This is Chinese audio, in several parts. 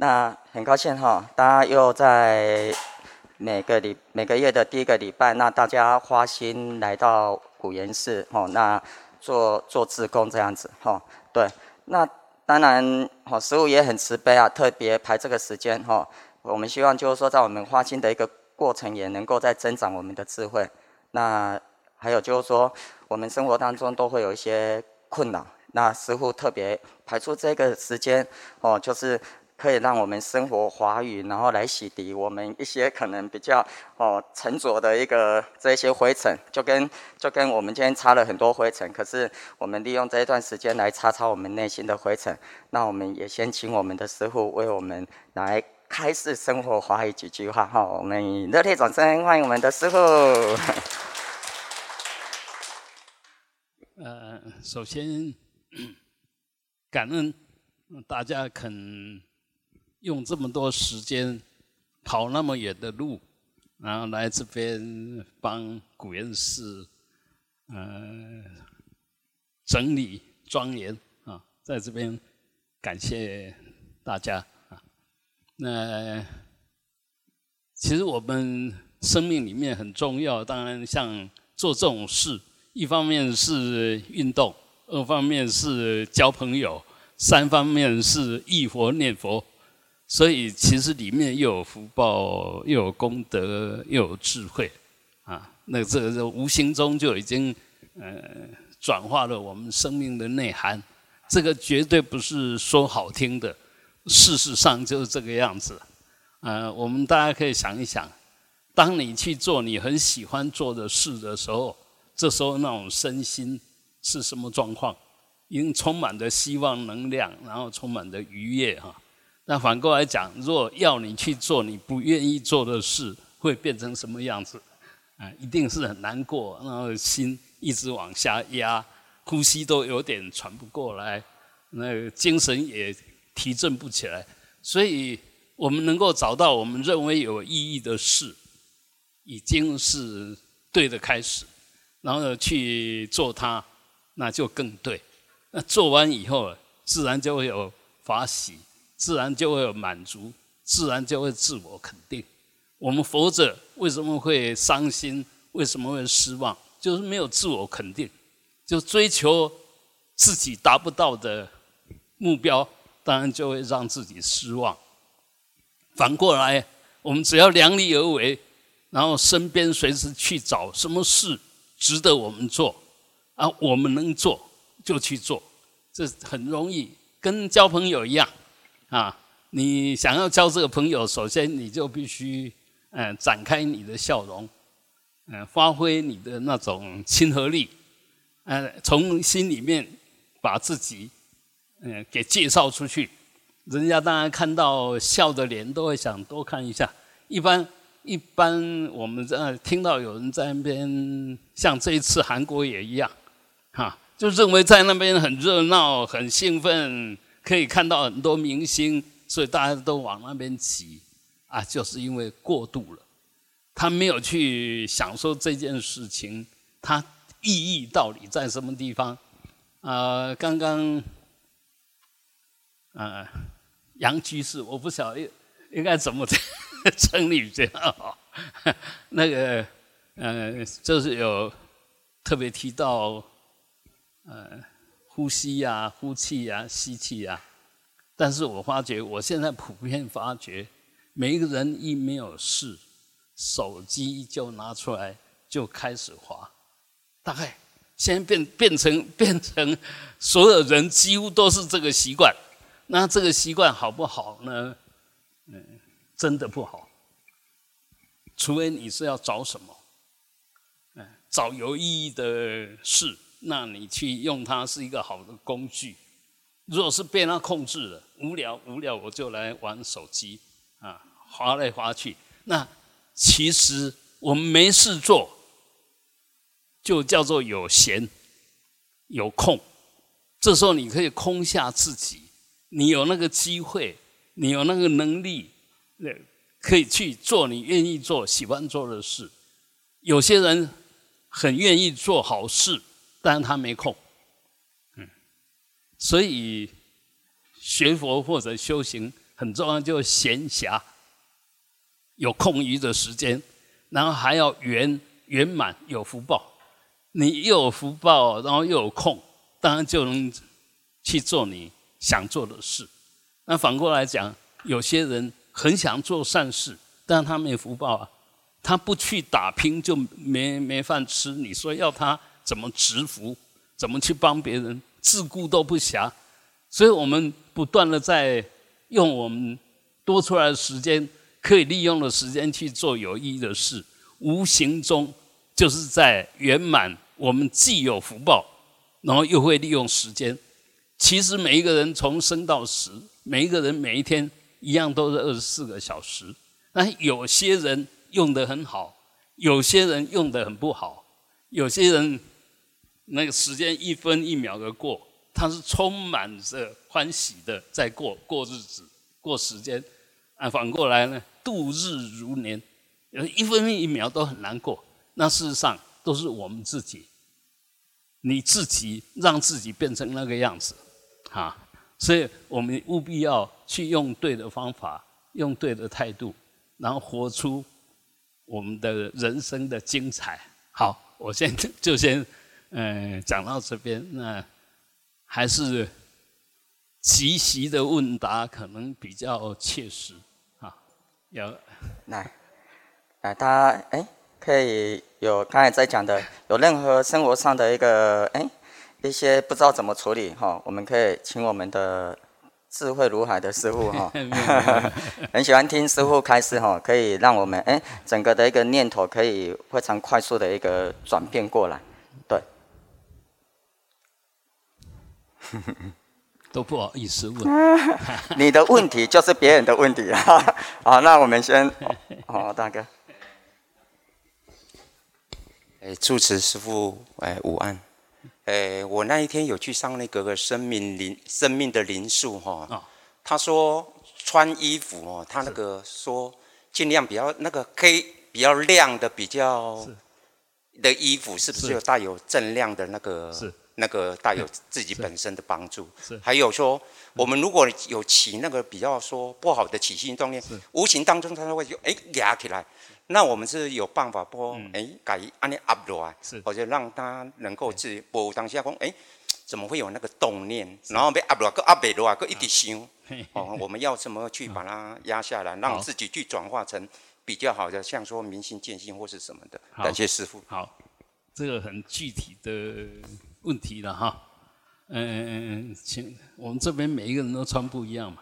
那很高兴哈，大家又在每个礼每个月的第一个礼拜，那大家花心来到古岩寺哈，那做做志工这样子哈。对，那当然哈，师傅也很慈悲啊，特别排这个时间哈。我们希望就是说，在我们花心的一个过程，也能够在增长我们的智慧。那还有就是说，我们生活当中都会有一些困扰。那师傅特别排出这个时间，哦，就是可以让我们生活华语，然后来洗涤我们一些可能比较哦沉着的一个这些灰尘，就跟就跟我们今天擦了很多灰尘，可是我们利用这一段时间来擦擦我们内心的灰尘。那我们也先请我们的师傅为我们来开示生活华语几句话哈，我们热烈掌声欢迎我们的师傅。呃，首先。感恩大家肯用这么多时间跑那么远的路，然后来这边帮古人寺呃整理庄严啊，在这边感谢大家啊。那其实我们生命里面很重要，当然像做这种事，一方面是运动。二方面是交朋友，三方面是忆佛念佛，所以其实里面又有福报，又有功德，又有智慧，啊，那这个无形中就已经呃转化了我们生命的内涵。这个绝对不是说好听的，事实上就是这个样子。呃，我们大家可以想一想，当你去做你很喜欢做的事的时候，这时候那种身心。是什么状况？已经充满着希望、能量，然后充满着愉悦哈。那反过来讲，如果要你去做你不愿意做的事，会变成什么样子？啊，一定是很难过，然后心一直往下压，呼吸都有点喘不过来，那精神也提振不起来。所以，我们能够找到我们认为有意义的事，已经是对的开始，然后去做它。那就更对，那做完以后，自然就会有法喜，自然就会有满足，自然就会自我肯定。我们佛者为什么会伤心？为什么会失望？就是没有自我肯定，就追求自己达不到的目标，当然就会让自己失望。反过来，我们只要量力而为，然后身边随时去找什么事值得我们做。啊，我们能做就去做，这很容易，跟交朋友一样啊。你想要交这个朋友，首先你就必须嗯展开你的笑容，嗯，发挥你的那种亲和力，嗯，从心里面把自己嗯给介绍出去。人家当然看到笑的脸，都会想多看一下。一般一般，我们在听到有人在那边，像这一次韩国也一样。哈，就认为在那边很热闹、很兴奋，可以看到很多明星，所以大家都往那边挤啊，就是因为过度了。他没有去享受这件事情，它意义到底在什么地方？啊，刚刚，啊，杨居士，我不晓得应该怎么称你 这样。那个，呃，就是有特别提到。呃，呼吸呀，呼气呀，吸气呀。但是我发觉，我现在普遍发觉，每一个人一没有事，手机就拿出来就开始滑。大概现在变变成变成，所有人几乎都是这个习惯。那这个习惯好不好呢？嗯，真的不好。除非你是要找什么，嗯，找有意义的事。那你去用它是一个好的工具。如果是被它控制了，无聊无聊我就来玩手机啊，划来划去。那其实我们没事做，就叫做有闲有空。这时候你可以空下自己，你有那个机会，你有那个能力，可以去做你愿意做、喜欢做的事。有些人很愿意做好事。但他没空，嗯，所以学佛或者修行很重要，就是闲暇，有空余的时间，然后还要圆圆满有福报。你又有福报，然后又有空，当然就能去做你想做的事。那反过来讲，有些人很想做善事，但他没福报啊，他不去打拼就没没饭吃。你说要他怎么植福，怎么去帮别人，自顾都不暇。所以我们不断的在用我们多出来的时间，可以利用的时间去做有意义的事，无形中就是在圆满我们既有福报，然后又会利用时间。其实每一个人从生到死，每一个人每一天一样都是二十四个小时。那有些人用得很好，有些人用得很不好，有些人那个时间一分一秒的过。他是充满着欢喜的在过过日子、过时间，啊，反过来呢，度日如年，一分一秒都很难过。那事实上都是我们自己，你自己让自己变成那个样子，啊，所以我们务必要去用对的方法，用对的态度，然后活出我们的人生的精彩。好，我先就先嗯讲到这边，那。还是即席的问答可能比较切实啊。有来来，大家哎，可以有刚才在讲的，有任何生活上的一个哎一些不知道怎么处理哈，我们可以请我们的智慧如海的师傅哈，很喜欢听师傅开示哈，可以让我们哎整个的一个念头可以非常快速的一个转变过来。都不好意思问，你的问题就是别人的问题啊！好，那我们先，好，大哥，哎，住持师傅，哎，午安，哎，我那一天有去上那个生命灵生命的灵数哈，他说穿衣服哦，他那个说尽量比较那个黑比较亮的比较的衣服，是不是有带有正量的那个？是。那个带有自己本身的帮助，是。还有说，我们如果有起那个比较说不好的起心动念，无形当中它会就哎压起来，那我们是有办法不哎改按你 up 落来，是。或者让它能够自不当下讲哎怎么会有那个动念，然后被 up 落个压不落啊个一直想，哦我们要怎么去把它压下来，让自己去转化成比较好的，像说明心见性或是什么的。感谢师傅。好，这个很具体的。问题了哈，嗯嗯嗯，请我们这边每一个人都穿不一样嘛，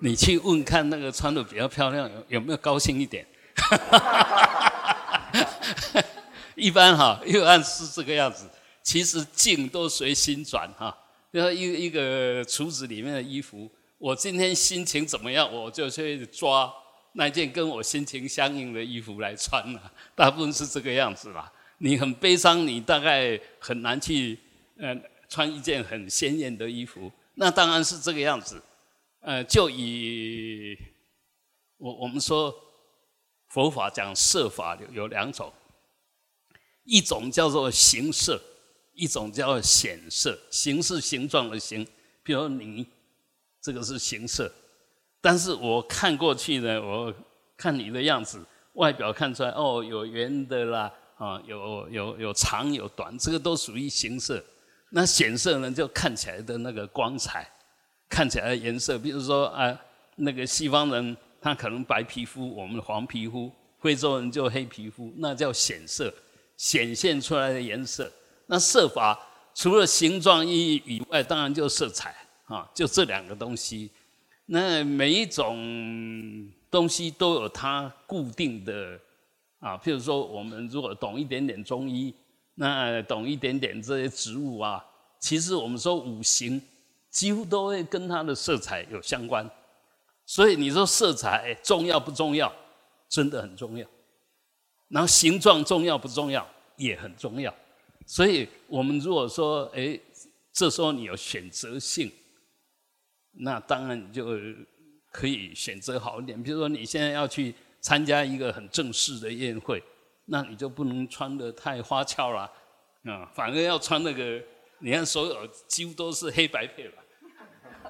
你去问看那个穿的比较漂亮有有没有高兴一点？一般哈，又按是这个样子，其实境都随心转哈。比如一一个橱子里面的衣服，我今天心情怎么样，我就去抓那件跟我心情相应的衣服来穿了。大部分是这个样子啦。你很悲伤，你大概很难去。呃，穿一件很鲜艳的衣服，那当然是这个样子。呃，就以我我们说佛法讲色法有有两种，一种叫做形色，一种叫显色。形是形状的形，比如你这个是形色，但是我看过去呢，我看你的样子，外表看出来哦，有圆的啦，啊，有有有长有短，这个都属于形色。那显色呢，就看起来的那个光彩，看起来的颜色，比如说啊，那个西方人他可能白皮肤，我们黄皮肤，非洲人就黑皮肤，那叫显色，显现出来的颜色。那色法除了形状意义以外，当然就色彩啊，就这两个东西。那每一种东西都有它固定的啊，譬如说我们如果懂一点点中医。那懂一点点这些植物啊，其实我们说五行几乎都会跟它的色彩有相关，所以你说色彩重要不重要？真的很重要。然后形状重要不重要？也很重要。所以我们如果说，哎，这时候你有选择性，那当然你就可以选择好一点。比如说你现在要去参加一个很正式的宴会。那你就不能穿的太花俏了，啊，反而要穿那个，你看所有几乎都是黑白配吧，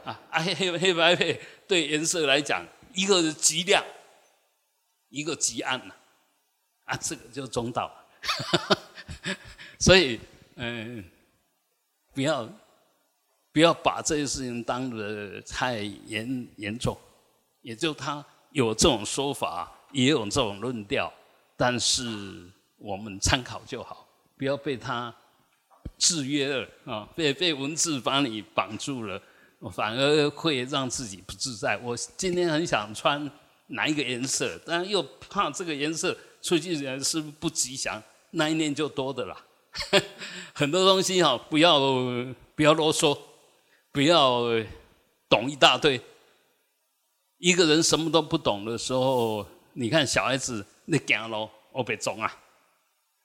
啊，黑黑黑白配，对颜色来讲，一个是极亮，一个极暗呐，啊，这个就中道。所以，嗯，不要不要把这些事情当得太严严重。也就他有这种说法，也有这种论调，但是我们参考就好，不要被他制约了啊，被被文字把你绑住了，反而会让自己不自在。我今天很想穿哪一个颜色，但又怕这个颜色出去是不吉祥，那一念就多的啦。很多东西哈，不要不要啰嗦，不要懂一大堆。一个人什么都不懂的时候，你看小孩子你行路我别撞啊！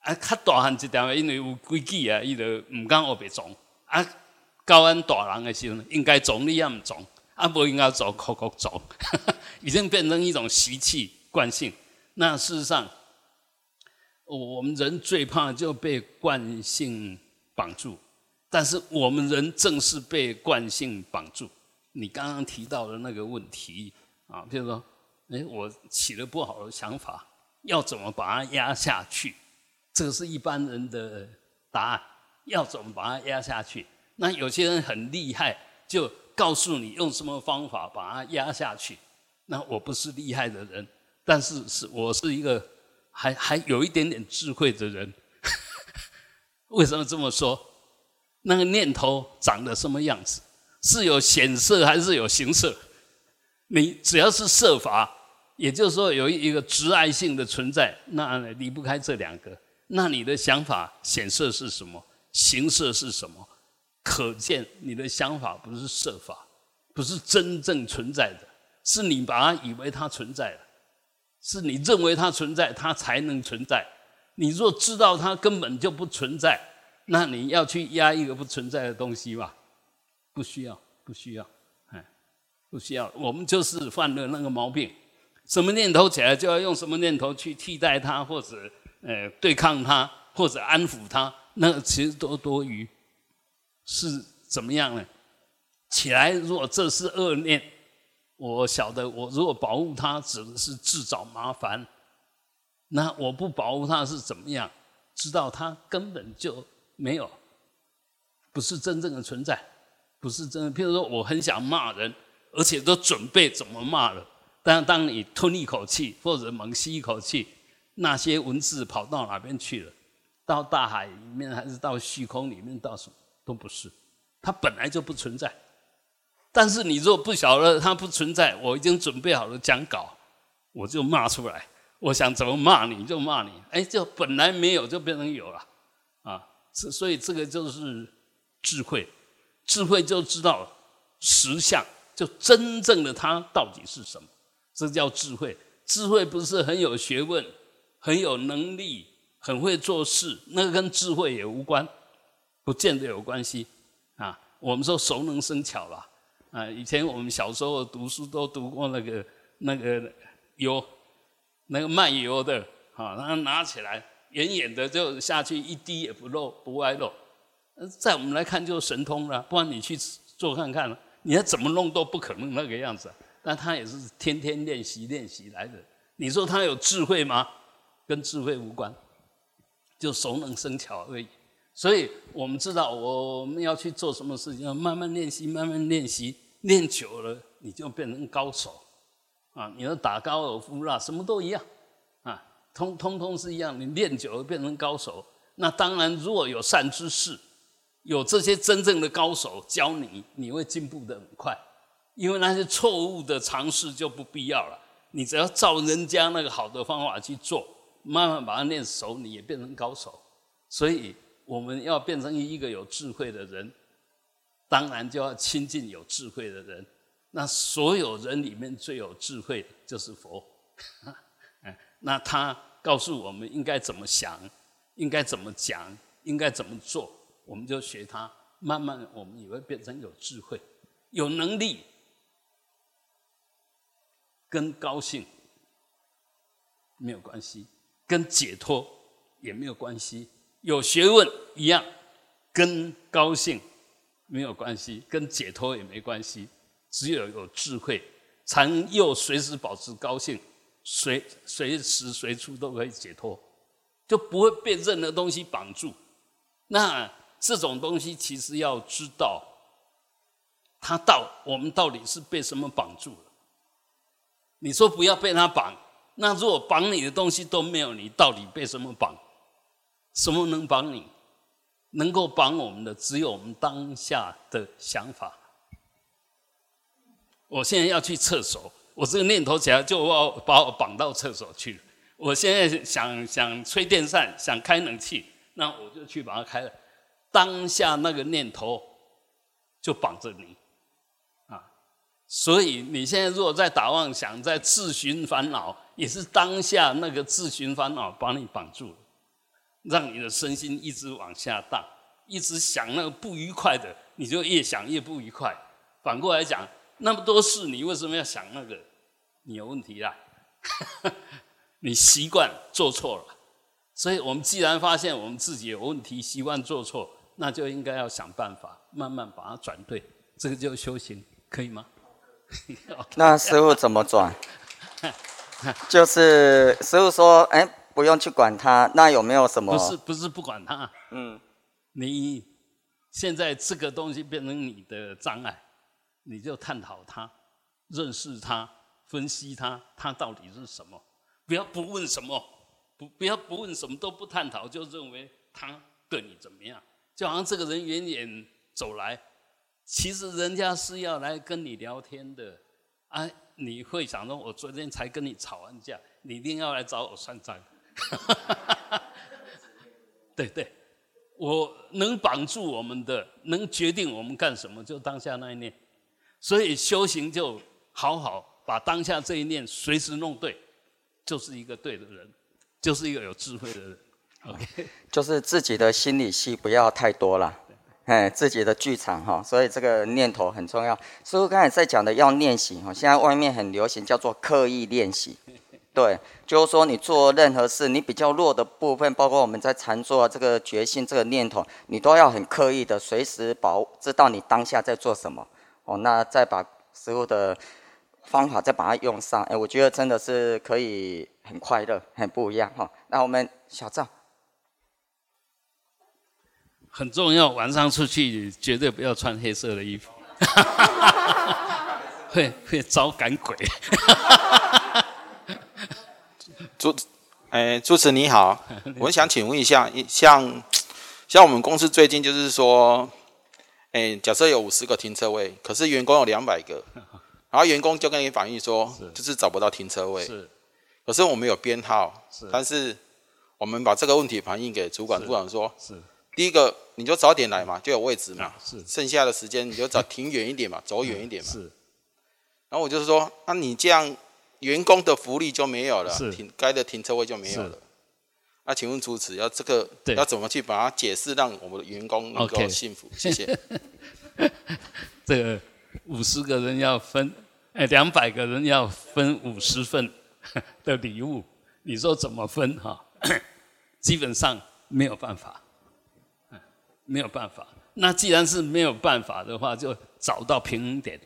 啊，较大汉一点，因为有规矩啊，伊就唔敢我别撞。啊，教俺大人的时候，应该撞你也唔撞，啊，不应该撞，哭哭撞，已经变成一种习气惯性。那事实上，我们人最怕就被惯性绑住，但是我们人正是被惯性绑住。你刚刚提到的那个问题。啊，比如说，哎，我起了不好的想法，要怎么把它压下去？这个是一般人的答案。要怎么把它压下去？那有些人很厉害，就告诉你用什么方法把它压下去。那我不是厉害的人，但是是我是一个还还有一点点智慧的人。为什么这么说？那个念头长得什么样子？是有显色还是有形色？你只要是设法，也就是说有一个直爱性的存在，那离不开这两个。那你的想法显色是什么？形色是什么？可见你的想法不是设法，不是真正存在的，是你把它以为它存在了，是你认为它存在，它才能存在。你若知道它根本就不存在，那你要去压一个不存在的东西吧？不需要，不需要。不需要，我们就是犯了那个毛病，什么念头起来就要用什么念头去替代它，或者呃对抗它，或者安抚它，那其实都多余。是怎么样呢？起来，如果这是恶念，我晓得，我如果保护它，只是自找麻烦。那我不保护它是怎么样？知道它根本就没有，不是真正的存在，不是真的。譬如说，我很想骂人。而且都准备怎么骂了，但当你吞一口气或者猛吸一口气，那些文字跑到哪边去了？到大海里面还是到虚空里面？到什么都不是，它本来就不存在。但是你若不晓得它不存在，我已经准备好了讲稿，我就骂出来。我想怎么骂你就骂你，哎，就本来没有就变成有了，啊，所以这个就是智慧，智慧就知道实相。就真正的它到底是什么？这叫智慧。智慧不是很有学问、很有能力、很会做事，那跟智慧也无关，不见得有关系啊。我们说熟能生巧吧，啊，以前我们小时候读书都读过那个那个油，那个卖油的，啊，然后拿起来远远的就下去，一滴也不漏，不外漏。在我们来看就是神通了，不然你去做看看。你要怎么弄都不可能那个样子，但他也是天天练习练习来的。你说他有智慧吗？跟智慧无关，就熟能生巧而已。所以我们知道我们要去做什么事情，要慢慢练习，慢慢练习，练久了你就变成高手啊！你要打高尔夫啦，什么都一样啊，通通通是一样。你练久了变成高手，那当然如果有善知识。有这些真正的高手教你，你会进步的很快，因为那些错误的尝试就不必要了。你只要照人家那个好的方法去做，慢慢把它练熟，你也变成高手。所以我们要变成一个有智慧的人，当然就要亲近有智慧的人。那所有人里面最有智慧就是佛，那他告诉我们应该怎么想，应该怎么讲，应该怎么做。我们就学他，慢慢我们也会变成有智慧、有能力，跟高兴没有关系，跟解脱也没有关系。有学问一样，跟高兴没有关系，跟解脱也没关系。只有有智慧，才能又随时保持高兴，随随时随处都可以解脱，就不会被任何东西绑住。那这种东西其实要知道，他到我们到底是被什么绑住了？你说不要被他绑，那如果绑你的东西都没有，你到底被什么绑？什么能绑你？能够绑我们的，只有我们当下的想法。我现在要去厕所，我这个念头起来就要把我绑到厕所去了。我现在想想吹电扇，想开冷气，那我就去把它开了。当下那个念头就绑着你！所以你现在如果在打妄想，在自寻烦恼，也是当下那个自寻烦恼把你绑住了，让你的身心一直往下荡，一直想那个不愉快的，你就越想越不愉快。反过来讲。那么多事，你为什么要想那个？你有问题啦！你习惯做错了，所以我们既然发现我们自己有问题，习惯做错，那就应该要想办法，慢慢把它转对。这个就修行，可以吗？那师傅怎么转？就是师傅说，哎，不用去管他。那有没有什么？不是，不是不管他。嗯，你现在这个东西变成你的障碍。你就探讨它，认识它，分析它，它到底是什么？不要不问什么，不不要不问什么都不探讨，就认为他对你怎么样？就好像这个人远远走来，其实人家是要来跟你聊天的啊！你会想说，我昨天才跟你吵完架，你一定要来找我算账？对对，我能绑住我们的，能决定我们干什么，就当下那一念。所以修行就好好把当下这一念随时弄对，就是一个对的人，就是一个有智慧的人。OK，就是自己的心理戏不要太多了，哎，自己的剧场哈，所以这个念头很重要。师傅刚才在讲的要练习哈，现在外面很流行叫做刻意练习，对，就是说你做任何事，你比较弱的部分，包括我们在禅坐这个决心这个念头，你都要很刻意的随时保知道你当下在做什么。哦，那再把师傅的方法再把它用上，哎，我觉得真的是可以很快乐，很不一样哈。那我们小赵，很重要，晚上出去绝对不要穿黑色的衣服，会会招赶鬼。主，哎，主持你好，我想请问一下，像像我们公司最近就是说。哎，假设有五十个停车位，可是员工有两百个，然后员工就跟你反映说，就是找不到停车位。是，可是我们有编号，是，但是我们把这个问题反映给主管，主管说，是，第一个你就早点来嘛，就有位置嘛，是，剩下的时间你就找停远一点嘛，走远一点嘛。是，然后我就是说，那你这样员工的福利就没有了，停该的停车位就没有了。那请问主持要这个要怎么去把它解释，让我们的员工能够幸福？谢谢。这个五十个人要分，哎，两百个人要分五十份的礼物，你说怎么分哈？基本上没有办法，没有办法。那既然是没有办法的话，就找到平衡点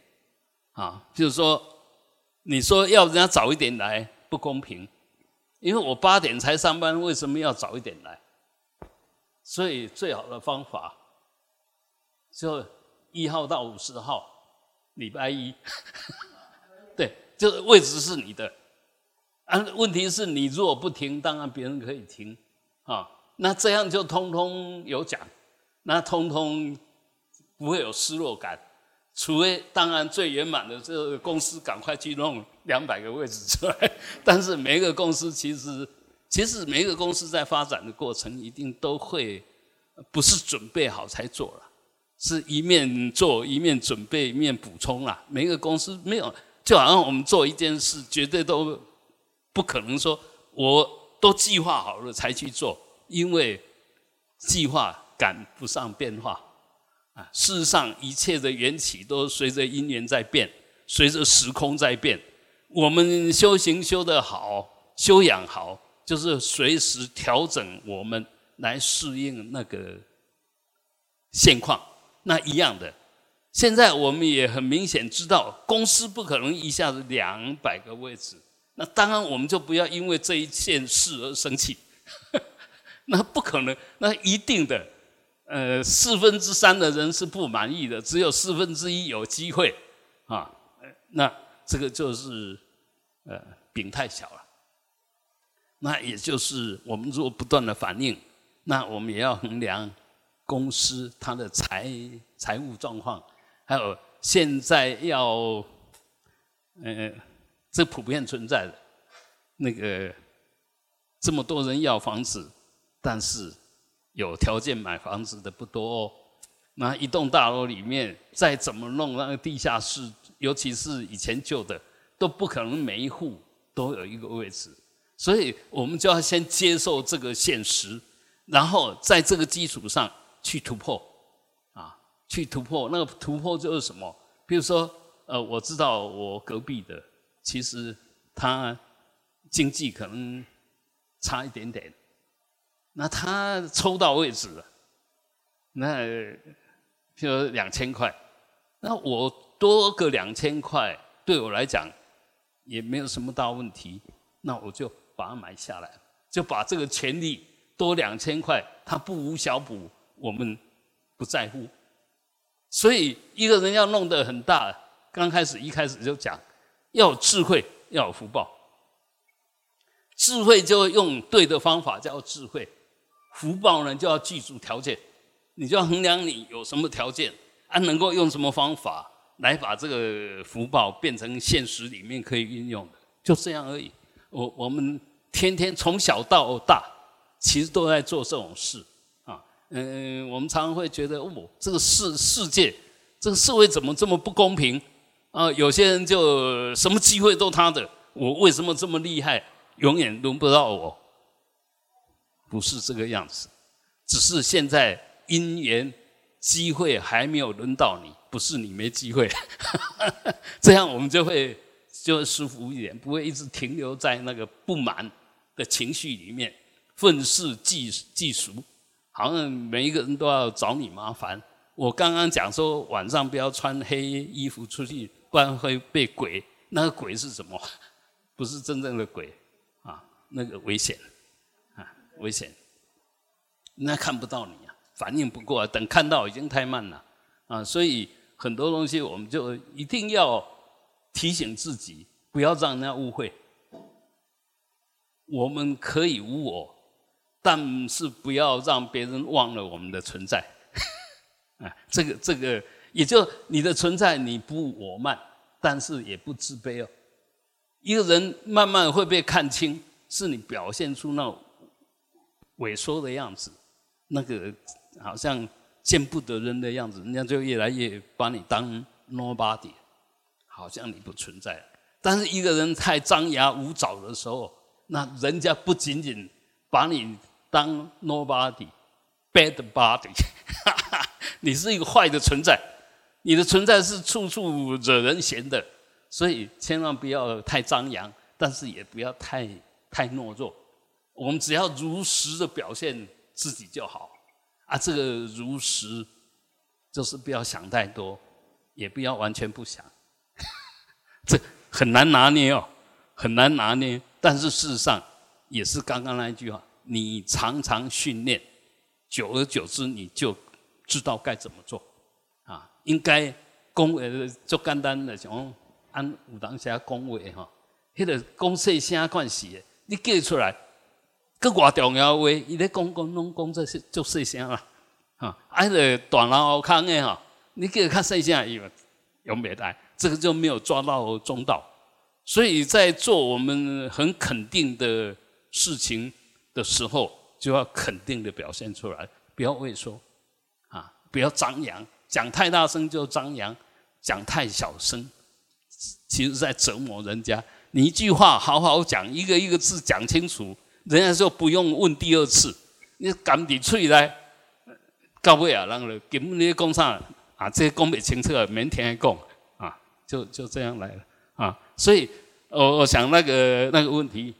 啊，就是说，你说要人家早一点来，不公平。因为我八点才上班，为什么要早一点来？所以最好的方法就一号到五十号，礼拜一，对，就是位置是你的。啊，问题是你如果不停，当然别人可以停啊。那这样就通通有奖，那通通不会有失落感。除非当然最圆满的，这个公司赶快去弄两百个位置出来。但是每一个公司其实，其实每一个公司在发展的过程，一定都会不是准备好才做了，是一面做一面准备一面补充啦。每一个公司没有，就好像我们做一件事，绝对都不可能说我都计划好了才去做，因为计划赶不上变化。啊，事实上，一切的缘起都随着因缘在变，随着时空在变。我们修行修得好，修养好，就是随时调整我们来适应那个现况。那一样的，现在我们也很明显知道，公司不可能一下子两百个位置。那当然，我们就不要因为这一件事而生气。那不可能，那一定的，呃，四分之三的人是不满意的，只有四分之一有机会啊。那这个就是呃饼太小了。那也就是我们如果不断的反应，那我们也要衡量公司它的财财务状况，还有现在要，呃，这普遍存在的那个这么多人要房子，但是有条件买房子的不多哦。那一栋大楼里面再怎么弄那个地下室，尤其是以前旧的，都不可能每一户都有一个位置。所以我们就要先接受这个现实，然后在这个基础上去突破，啊，去突破。那个突破就是什么？比如说，呃，我知道我隔壁的，其实他经济可能差一点点，那他抽到位置了，那譬如两千块，那我多个两千块，对我来讲也没有什么大问题，那我就。把它买下来，就把这个权利多两千块，他不无小补，我们不在乎。所以一个人要弄得很大，刚开始一开始就讲要有智慧，要有福报。智慧就用对的方法叫智慧，福报呢就要记住条件，你就要衡量你有什么条件，啊能够用什么方法来把这个福报变成现实里面可以运用的，就这样而已。我我们天天从小到大，其实都在做这种事啊。嗯，我们常常会觉得，哦，这个世世界，这个社会怎么这么不公平啊？有些人就什么机会都他的，我为什么这么厉害，永远轮不到我？不是这个样子，只是现在因缘机会还没有轮到你，不是你没机会。这样我们就会。就会舒服一点，不会一直停留在那个不满的情绪里面，愤世嫉嫉俗，好像每一个人都要找你麻烦。我刚刚讲说晚上不要穿黑衣服出去，不然会被鬼。那个鬼是什么？不是真正的鬼啊，那个危险，危险。那看不到你啊，反应不过来，等看到已经太慢了啊。所以很多东西我们就一定要。提醒自己不要让人家误会，我们可以无我，但是不要让别人忘了我们的存在。啊，这个这个，也就你的存在你不我慢，但是也不自卑哦。一个人慢慢会被看清，是你表现出那萎缩的样子，那个好像见不得人的样子，人家就越来越把你当 nobody。好像你不存在，但是一个人太张牙舞爪的时候，那人家不仅仅把你当 nobody，bad body，你是一个坏的存在，你的存在是处处惹人嫌的，所以千万不要太张扬，但是也不要太太懦弱，我们只要如实的表现自己就好啊。这个如实就是不要想太多，也不要完全不想。这很难拿捏哦，很难拿捏。但是事实上，也是刚刚那一句话：你常常训练，久而久之，你就知道该怎么做。啊，应该恭呃，做简单的像按武当下恭维哈，迄个讲细声关系，你记出来，个偌重要话，伊咧讲讲拢讲这些做细声啦。啊，挨个大脑壳的哈，你记较细声伊用袂来。这个就没有抓到中道，所以在做我们很肯定的事情的时候，就要肯定的表现出来，不要畏缩，啊，不要张扬，讲太大声就张扬，讲太小声，其实在折磨人家。你一句话好好讲，一个一个字讲清楚，人家说不用问第二次。你赶紧出来，到尾啊，人了根本你讲啥啊？这讲不清楚，明天讲。就就这样来了啊，所以我我想那个那个问题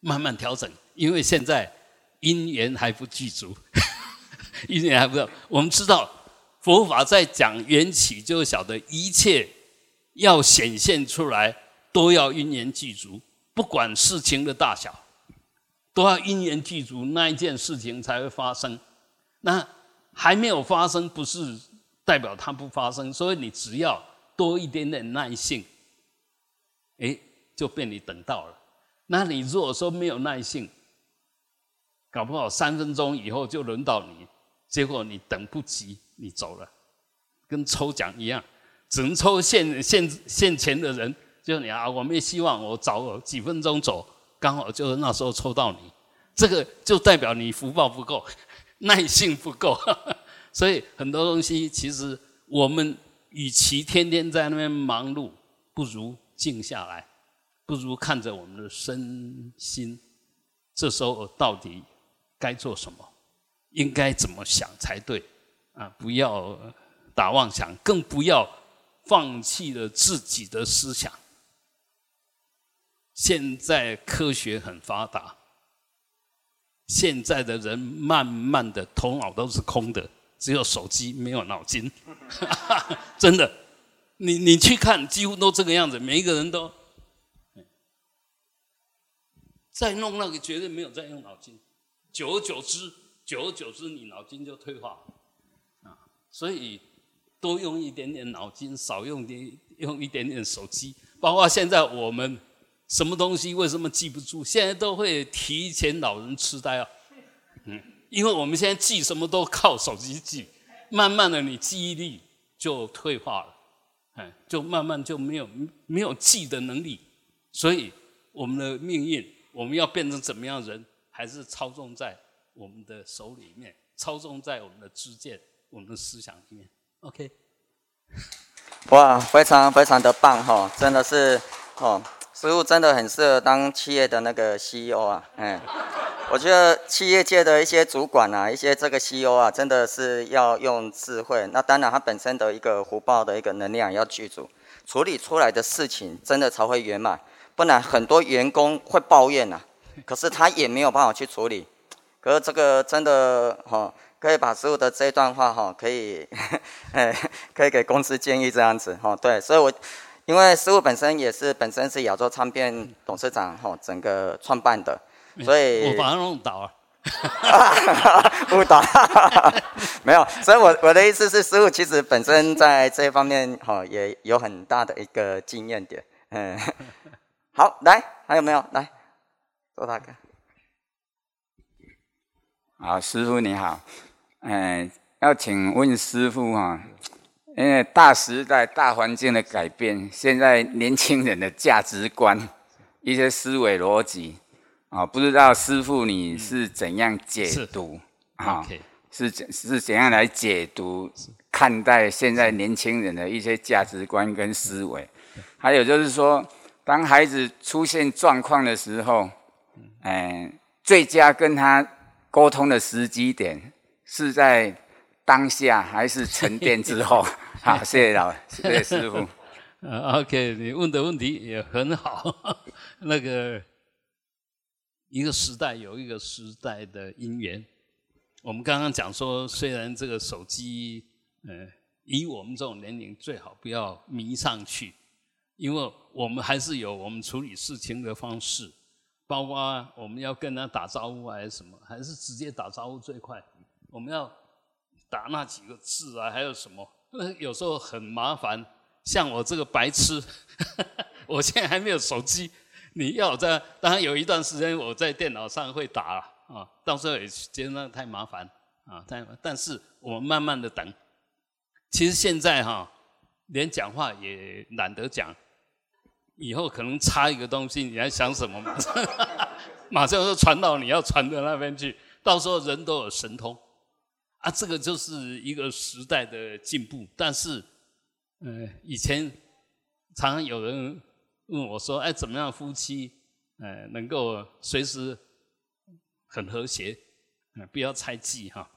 慢慢调整，因为现在因缘还不具足，因缘还不知道。我们知道佛法在讲缘起，就晓得一切要显现出来，都要因缘具足，不管事情的大小，都要因缘具足，那一件事情才会发生。那还没有发生，不是代表它不发生。所以你只要多一点点耐性，哎，就被你等到了。那你如果说没有耐性，搞不好三分钟以后就轮到你，结果你等不及。你走了，跟抽奖一样，只能抽现现现钱的人。就你啊，我们也希望我早几分钟走，刚好就是那时候抽到你，这个就代表你福报不够，耐性不够。所以很多东西，其实我们与其天天在那边忙碌，不如静下来，不如看着我们的身心，这时候到底该做什么，应该怎么想才对。啊，不要打妄想，更不要放弃了自己的思想。现在科学很发达，现在的人慢慢的头脑都是空的，只有手机没有脑筋，真的。你你去看，几乎都这个样子，每一个人都在弄那个，绝对没有在用脑筋。久而久之，久而久之，你脑筋就退化。啊所以多用一点点脑筋，少用点用一点点手机。包括现在我们什么东西为什么记不住？现在都会提前老人痴呆啊，嗯，因为我们现在记什么都靠手机记，慢慢的你记忆力就退化了，哎，就慢慢就没有没有记的能力。所以我们的命运，我们要变成怎么样人，还是操纵在我们的手里面，操纵在我们的知见。我们的思想里面，OK，哇，非常非常的棒哈，真的是哦，师傅真的很适合当企业的那个 CEO 啊，嗯，我觉得企业界的一些主管啊，一些这个 CEO 啊，真的是要用智慧，那当然他本身的一个福报的一个能量要具足，处理出来的事情真的才会圆满，不然很多员工会抱怨呐，可是他也没有办法去处理，可是这个真的哈。可以把师傅的这一段话哈，可以，哎，可以给公司建议这样子哈。对，所以我因为师傅本身也是本身是亚洲唱片董事长哈，整个创办的，所以我把他弄倒 了，误导，没有。所以我我的意思是，师傅其实本身在这一方面哈，也有很大的一个经验点。嗯，好，来，还有没有？来，周大哥。好，师傅你好。哎，要请问师傅哈，因为大时代、大环境的改变，现在年轻人的价值观、一些思维逻辑啊，不知道师傅你是怎样解读啊？是怎是怎样来解读看待现在年轻人的一些价值观跟思维？还有就是说，当孩子出现状况的时候，嗯，最佳跟他沟通的时机点。是在当下还是沉淀之后？好，谢谢老，谢谢师傅。呃，OK，你问的问题也很好。那个一个时代有一个时代的因缘。我们刚刚讲说，虽然这个手机，呃，以我们这种年龄最好不要迷上去，因为我们还是有我们处理事情的方式，包括我们要跟他打招呼还是什么，还是直接打招呼最快。我们要打那几个字啊，还有什么？那 有时候很麻烦。像我这个白痴，我现在还没有手机。你要在，当然有一段时间我在电脑上会打啊，到时候也觉得太麻烦啊。但但是我们慢慢的等。其实现在哈，连讲话也懒得讲。以后可能插一个东西，你还想什么？马上就传到你要传的那边去，到时候人都有神通。啊，这个就是一个时代的进步。但是，呃，以前常常有人问我说：“哎，怎么样夫妻，呃，能够随时很和谐，呃，不要猜忌哈？”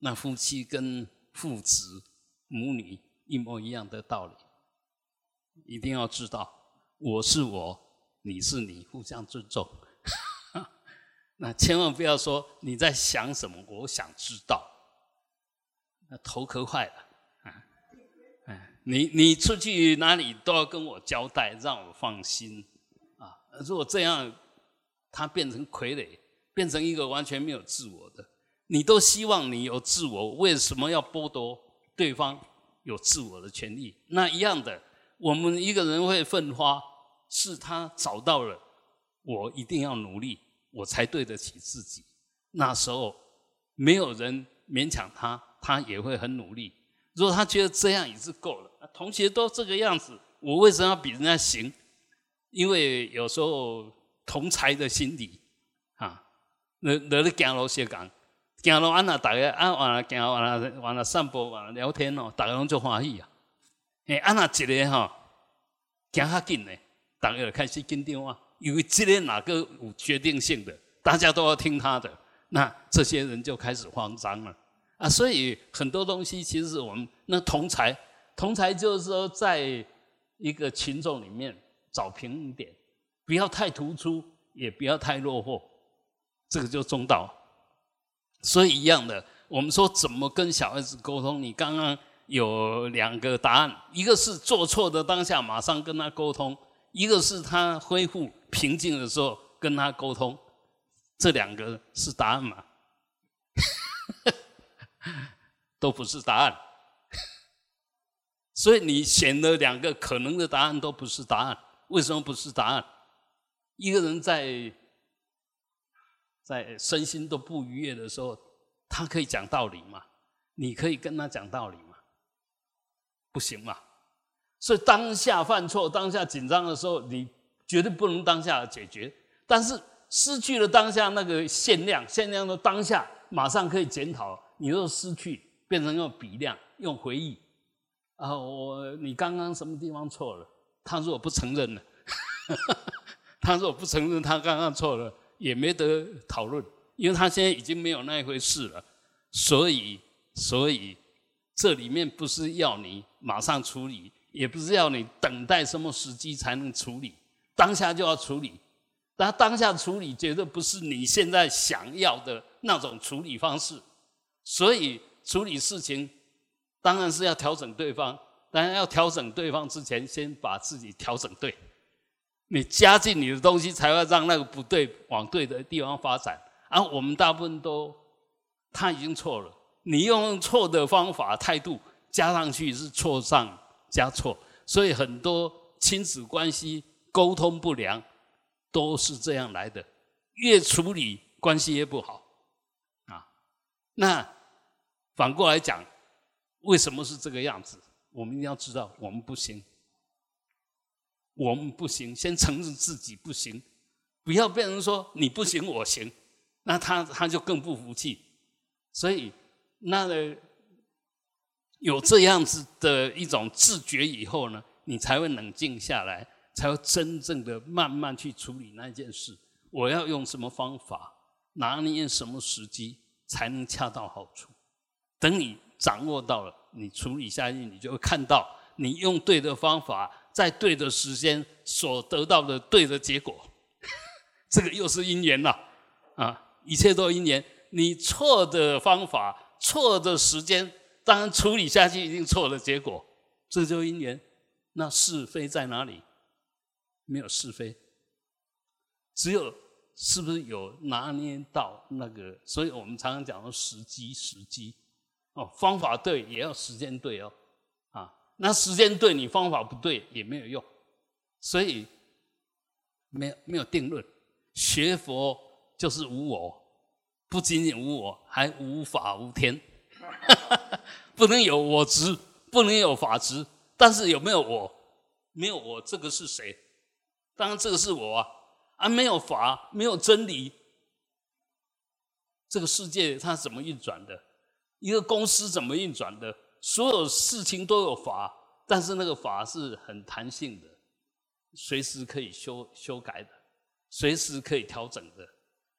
那夫妻跟父子母女一模一样的道理，一定要知道，我是我，你是你，互相尊重。那千万不要说你在想什么，我想知道。那头壳坏了，啊，哎，你你出去哪里都要跟我交代，让我放心，啊，如果这样，他变成傀儡，变成一个完全没有自我的，你都希望你有自我，为什么要剥夺对方有自我的权利？那一样的，我们一个人会奋发，是他找到了，我一定要努力，我才对得起自己。那时候没有人勉强他，他也会很努力。如果他觉得这样已是够了，同学都这个样子，我为什么要比人家行？因为有时候同才的心理啊，那那咧行路时讲，行路安那大家啊完了行完了完了散步完了聊天哦，大家拢就欢喜啊。哎，安那一个哈行较紧的，大家就开始紧张啊，因为今天哪个有决定性的，大家都要听他的。那这些人就开始慌张了啊！所以很多东西其实我们那同才，同才就是说，在一个群众里面找平衡点，不要太突出，也不要太落后，这个就中道。所以一样的，我们说怎么跟小孩子沟通？你刚刚有两个答案，一个是做错的当下马上跟他沟通，一个是他恢复平静的时候跟他沟通。这两个是答案吗？都不是答案，所以你选的两个可能的答案都不是答案。为什么不是答案？一个人在在身心都不愉悦的时候，他可以讲道理吗？你可以跟他讲道理吗？不行嘛。所以当下犯错、当下紧张的时候，你绝对不能当下解决，但是。失去了当下那个限量，限量的当下马上可以检讨。你若失去，变成用比量，用回忆啊，我你刚刚什么地方错了？他如果不承认了，他如果不承认他刚刚错了，也没得讨论，因为他现在已经没有那一回事了。所以，所以这里面不是要你马上处理，也不是要你等待什么时机才能处理，当下就要处理。但当下处理绝对不是你现在想要的那种处理方式，所以处理事情当然是要调整对方。当然要调整对方之前，先把自己调整对。你加进你的东西，才会让那个不对往对的地方发展。而我们大部分都他已经错了，你用错的方法态度加上去是错上加错，所以很多亲子关系沟通不良。都是这样来的，越处理关系越不好，啊，那反过来讲，为什么是这个样子？我们一定要知道，我们不行，我们不行，先承认自己不行，不要变成说你不行我行，那他他就更不服气，所以那个有这样子的一种自觉以后呢，你才会冷静下来。才会真正的慢慢去处理那件事。我要用什么方法，拿捏什么时机，才能恰到好处？等你掌握到了，你处理下去，你就会看到，你用对的方法，在对的时间所得到的对的结果。这个又是因缘了啊！一切都因缘。你错的方法，错的时间，当然处理下去一定错的结果。这就因缘。那是非在哪里？没有是非，只有是不是有拿捏到那个？所以我们常常讲的时机，时机哦，方法对也要时间对哦，啊，那时间对你方法不对也没有用，所以没有没有定论。学佛就是无我，不仅仅无我，还无法无天，不能有我执，不能有法执，但是有没有我？没有我，这个是谁？当然，这个是我啊，啊，没有法，没有真理，这个世界它怎么运转的？一个公司怎么运转的？所有事情都有法，但是那个法是很弹性的，随时可以修修改的，随时可以调整的。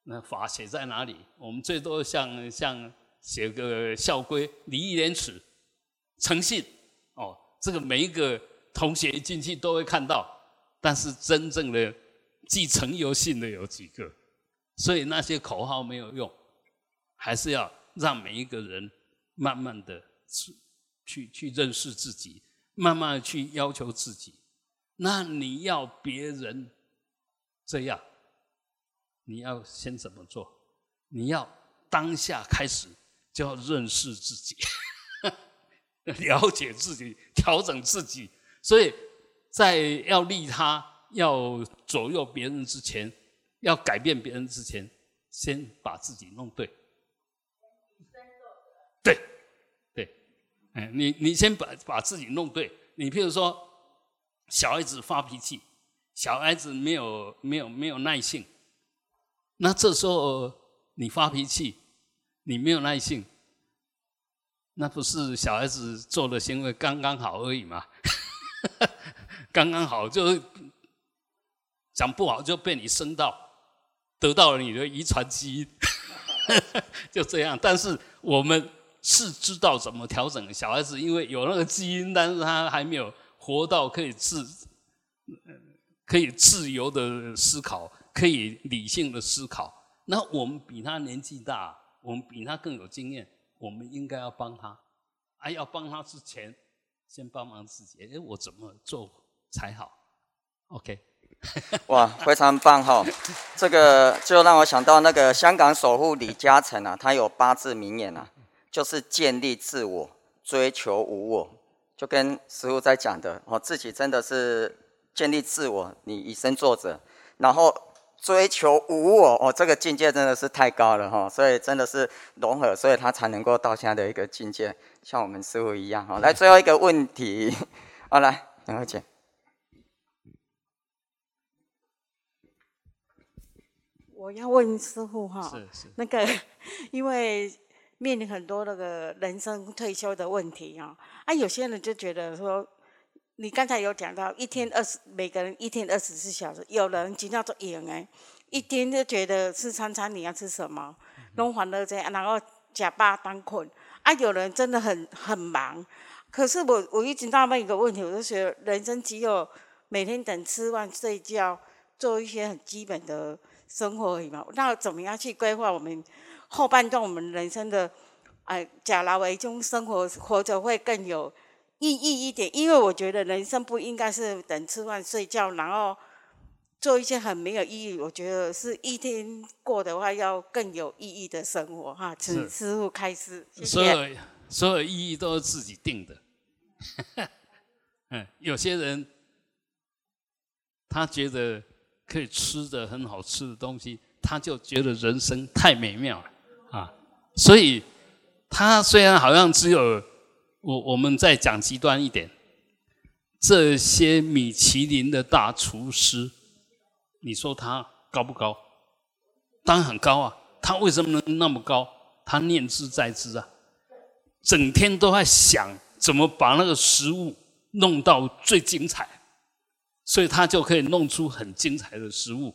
那法写在哪里？我们最多像像写个校规，礼义廉耻、诚信，哦，这个每一个同学一进去都会看到。但是真正的继承由信的有几个？所以那些口号没有用，还是要让每一个人慢慢的去去去认识自己，慢慢的去要求自己。那你要别人这样，你要先怎么做？你要当下开始就要认识自己，了解自己，调整自己。所以在要利他、要左右别人之前，要改变别人之前，先把自己弄对。对，对，哎，你你先把把自己弄对。你譬如说，小孩子发脾气，小孩子没有没有没有耐性，那这时候你发脾气，你没有耐性，那不是小孩子做的行为刚刚好而已嘛？刚刚好就讲不好就被你生到，得到了你的遗传基因，就这样。但是我们。是知道怎么调整小孩子，因为有那个基因，但是他还没有活到可以自，可以自由的思考，可以理性的思考。那我们比他年纪大，我们比他更有经验，我们应该要帮他。哎，要帮他之前，先帮忙自己。哎，我怎么做才好？OK。哇，非常棒哈！这个就让我想到那个香港首富李嘉诚啊，他有八字名言啊。就是建立自我，追求无我，就跟师傅在讲的，我自己真的是建立自我，你以身作则，然后追求无我，哦，这个境界真的是太高了哈，所以真的是融合，所以他才能够到现在的一个境界，像我们师傅一样哈。来，最后一个问题，好来，两位姐，我要问师傅哈，是是，那个因为。面临很多那个人生退休的问题啊，啊，有些人就觉得说，你刚才有讲到一天二十，每个人一天二十四小时，有人经常做营哎，一天就觉得吃餐餐你要吃什么，弄完了这样，然后假巴当困，啊，有人真的很很忙，可是我我一直纳闷一个问题，我就觉得人生只有每天等吃饭睡觉，做一些很基本的生活而已嘛，那怎么样去规划我们？后半段我们人生的，哎，假劳为中生活活着会更有意义一点，因为我觉得人生不应该是等吃饭睡觉，然后做一些很没有意义。我觉得是一天过的话要更有意义的生活哈。请师傅开始，所有所有意义都是自己定的。嗯，有些人他觉得可以吃的很好吃的东西，他就觉得人生太美妙了。啊，所以他虽然好像只有我，我们再讲极端一点，这些米其林的大厨师，你说他高不高？当然很高啊！他为什么能那么高？他念之在之啊，整天都在想怎么把那个食物弄到最精彩，所以他就可以弄出很精彩的食物。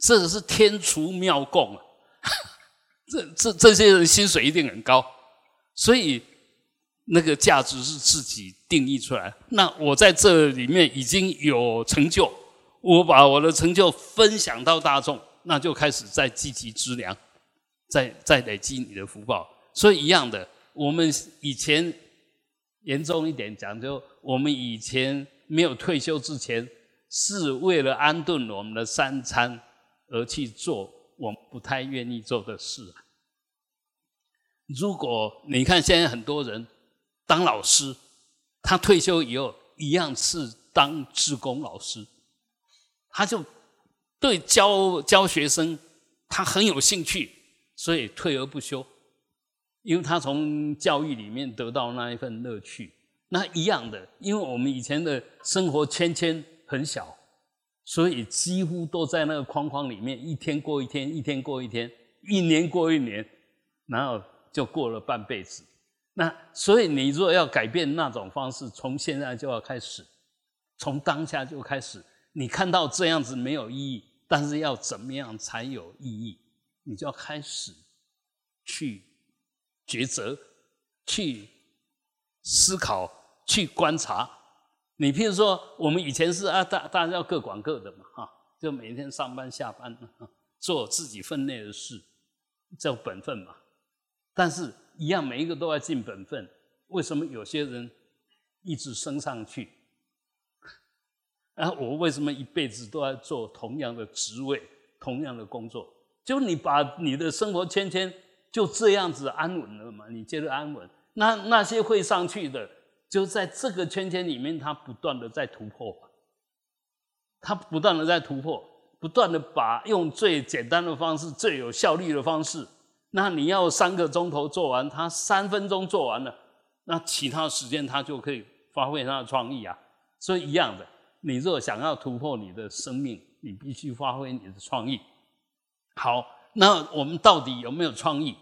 这是天厨妙供啊！这这这些人薪水一定很高，所以那个价值是自己定义出来。那我在这里面已经有成就，我把我的成就分享到大众，那就开始在积极资粮，在在累积你的福报。所以一样的，我们以前严重一点讲，就我们以前没有退休之前，是为了安顿我们的三餐而去做。我们不太愿意做的事。如果你看现在很多人当老师，他退休以后一样是当志工老师，他就对教教学生他很有兴趣，所以退而不休，因为他从教育里面得到那一份乐趣。那一样的，因为我们以前的生活圈圈很小。所以几乎都在那个框框里面，一天过一天，一天过一天，一年过一年，然后就过了半辈子。那所以你如果要改变那种方式，从现在就要开始，从当下就开始。你看到这样子没有意义，但是要怎么样才有意义？你就要开始去抉择，去思考，去观察。你譬如说，我们以前是啊，大大家要各管各的嘛，哈，就每天上班下班，做自己分内的事，叫本分嘛。但是，一样每一个都要尽本分。为什么有些人一直升上去？啊，我为什么一辈子都在做同样的职位、同样的工作？就你把你的生活圈圈就这样子安稳了嘛？你觉得安稳？那那些会上去的，就在这个圈圈里面，他不断的在突破，他不断的在突破，不断的把用最简单的方式、最有效率的方式。那你要三个钟头做完，他三分钟做完了，那其他时间他就可以发挥他的创意啊。所以一样的。你若想要突破你的生命，你必须发挥你的创意。好，那我们到底有没有创意？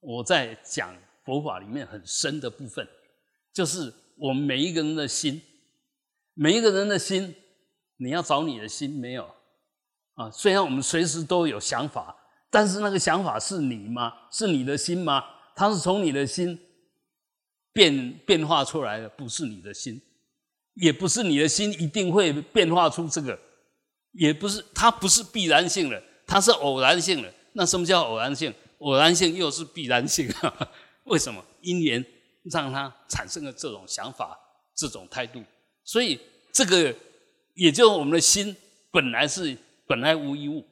我在讲佛法里面很深的部分，就是我们每一个人的心，每一个人的心，你要找你的心没有？啊，虽然我们随时都有想法，但是那个想法是你吗？是你的心吗？它是从你的心变变化出来的，不是你的心。也不是你的心一定会变化出这个，也不是它不是必然性的，它是偶然性的。那什么叫偶然性？偶然性又是必然性啊，为什么？因缘让它产生了这种想法、这种态度。所以这个也就我们的心本来是本来无一物，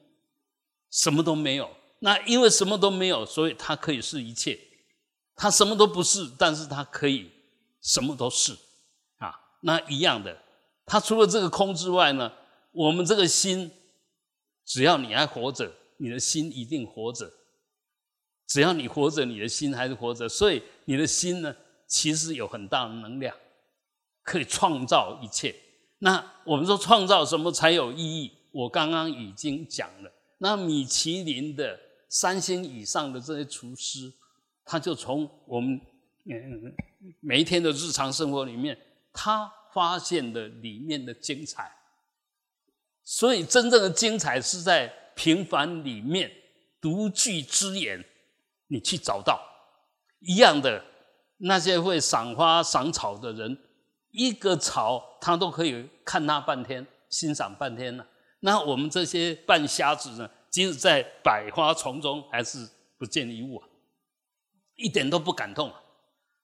什么都没有。那因为什么都没有，所以它可以是一切。它什么都不是，但是它可以什么都是啊。那一样的，它除了这个空之外呢，我们这个心，只要你还活着，你的心一定活着。只要你活着，你的心还是活着。所以你的心呢，其实有很大的能量，可以创造一切。那我们说创造什么才有意义？我刚刚已经讲了。那米其林的三星以上的这些厨师，他就从我们嗯每一天的日常生活里面。他发现的里面的精彩，所以真正的精彩是在平凡里面独具之眼，你去找到一样的那些会赏花赏草的人，一个草他都可以看他半天，欣赏半天呢。那我们这些半瞎子呢，即使在百花丛中，还是不见一物啊，一点都不感动啊。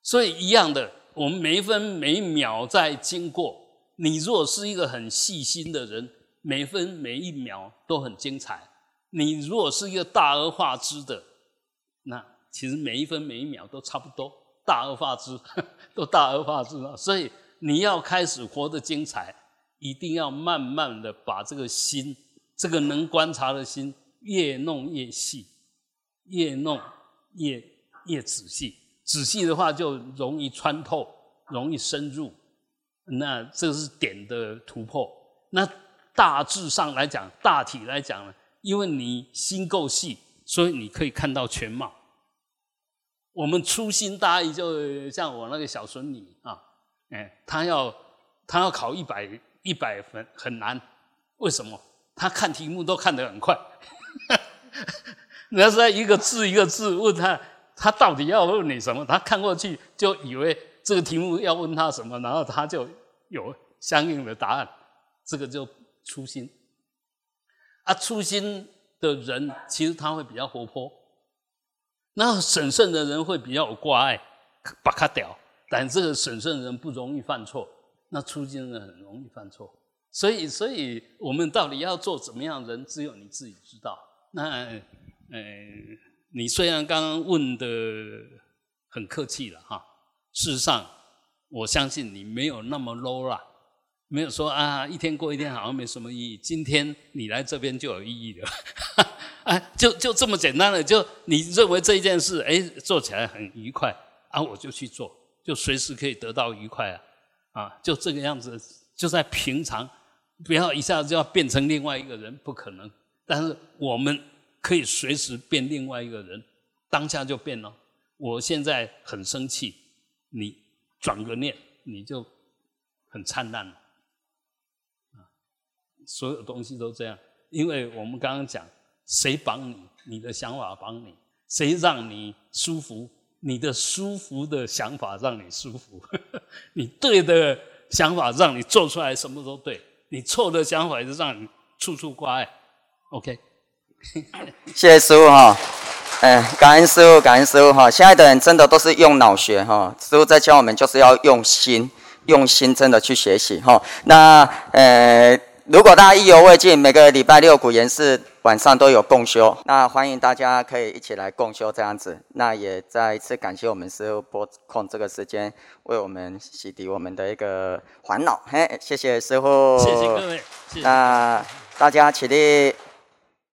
所以一样的。我们每一分每一秒在经过，你如果是一个很细心的人，每分每一秒都很精彩。你如果是一个大而化之的，那其实每一分每一秒都差不多，大而化之，都大而化之了。所以你要开始活得精彩，一定要慢慢的把这个心，这个能观察的心，越弄越细，越弄越越仔细。仔细的话就容易穿透，容易深入，那这是点的突破。那大致上来讲，大体来讲呢，因为你心够细，所以你可以看到全貌。我们粗心大意，就像我那个小孙女啊，哎，她要她要考一百一百分很难，为什么？他看题目都看得很快，那是一个字一个字问他。他到底要问你什么？他看过去就以为这个题目要问他什么，然后他就有相应的答案。这个就粗心。啊，粗心的人其实他会比较活泼，那审慎的人会比较有挂碍，把他屌。但这个审慎的人不容易犯错，那粗心的人很容易犯错。所以，所以我们到底要做怎么样人，只有你自己知道。那，嗯。你虽然刚刚问的很客气了哈，事实上，我相信你没有那么 low 啦，没有说啊一天过一天好像没什么意义。今天你来这边就有意义了，哎，就就这么简单的，就你认为这一件事，哎，做起来很愉快啊，我就去做，就随时可以得到愉快啊，啊，就这个样子，就在平常，不要一下子就要变成另外一个人，不可能。但是我们。可以随时变另外一个人，当下就变了。我现在很生气，你转个念，你就很灿烂了。啊，所有东西都这样，因为我们刚刚讲，谁帮你，你的想法帮你；谁让你舒服，你的舒服的想法让你舒服。你对的想法让你做出来什么都对，你错的想法就让你处处挂碍。OK。谢谢师傅哈。哎，感恩师傅，感恩师傅哈！现在的人真的都是用脑学哈，师傅在教我们就是要用心，用心真的去学习哈。那呃，如果大家意犹未尽，每个礼拜六古言寺晚上都有共修，那欢迎大家可以一起来共修这样子。那也再一次感谢我们师傅拨空这个时间为我们洗涤我们的一个烦恼。嘿，谢谢师傅，谢谢各位，那大家起立。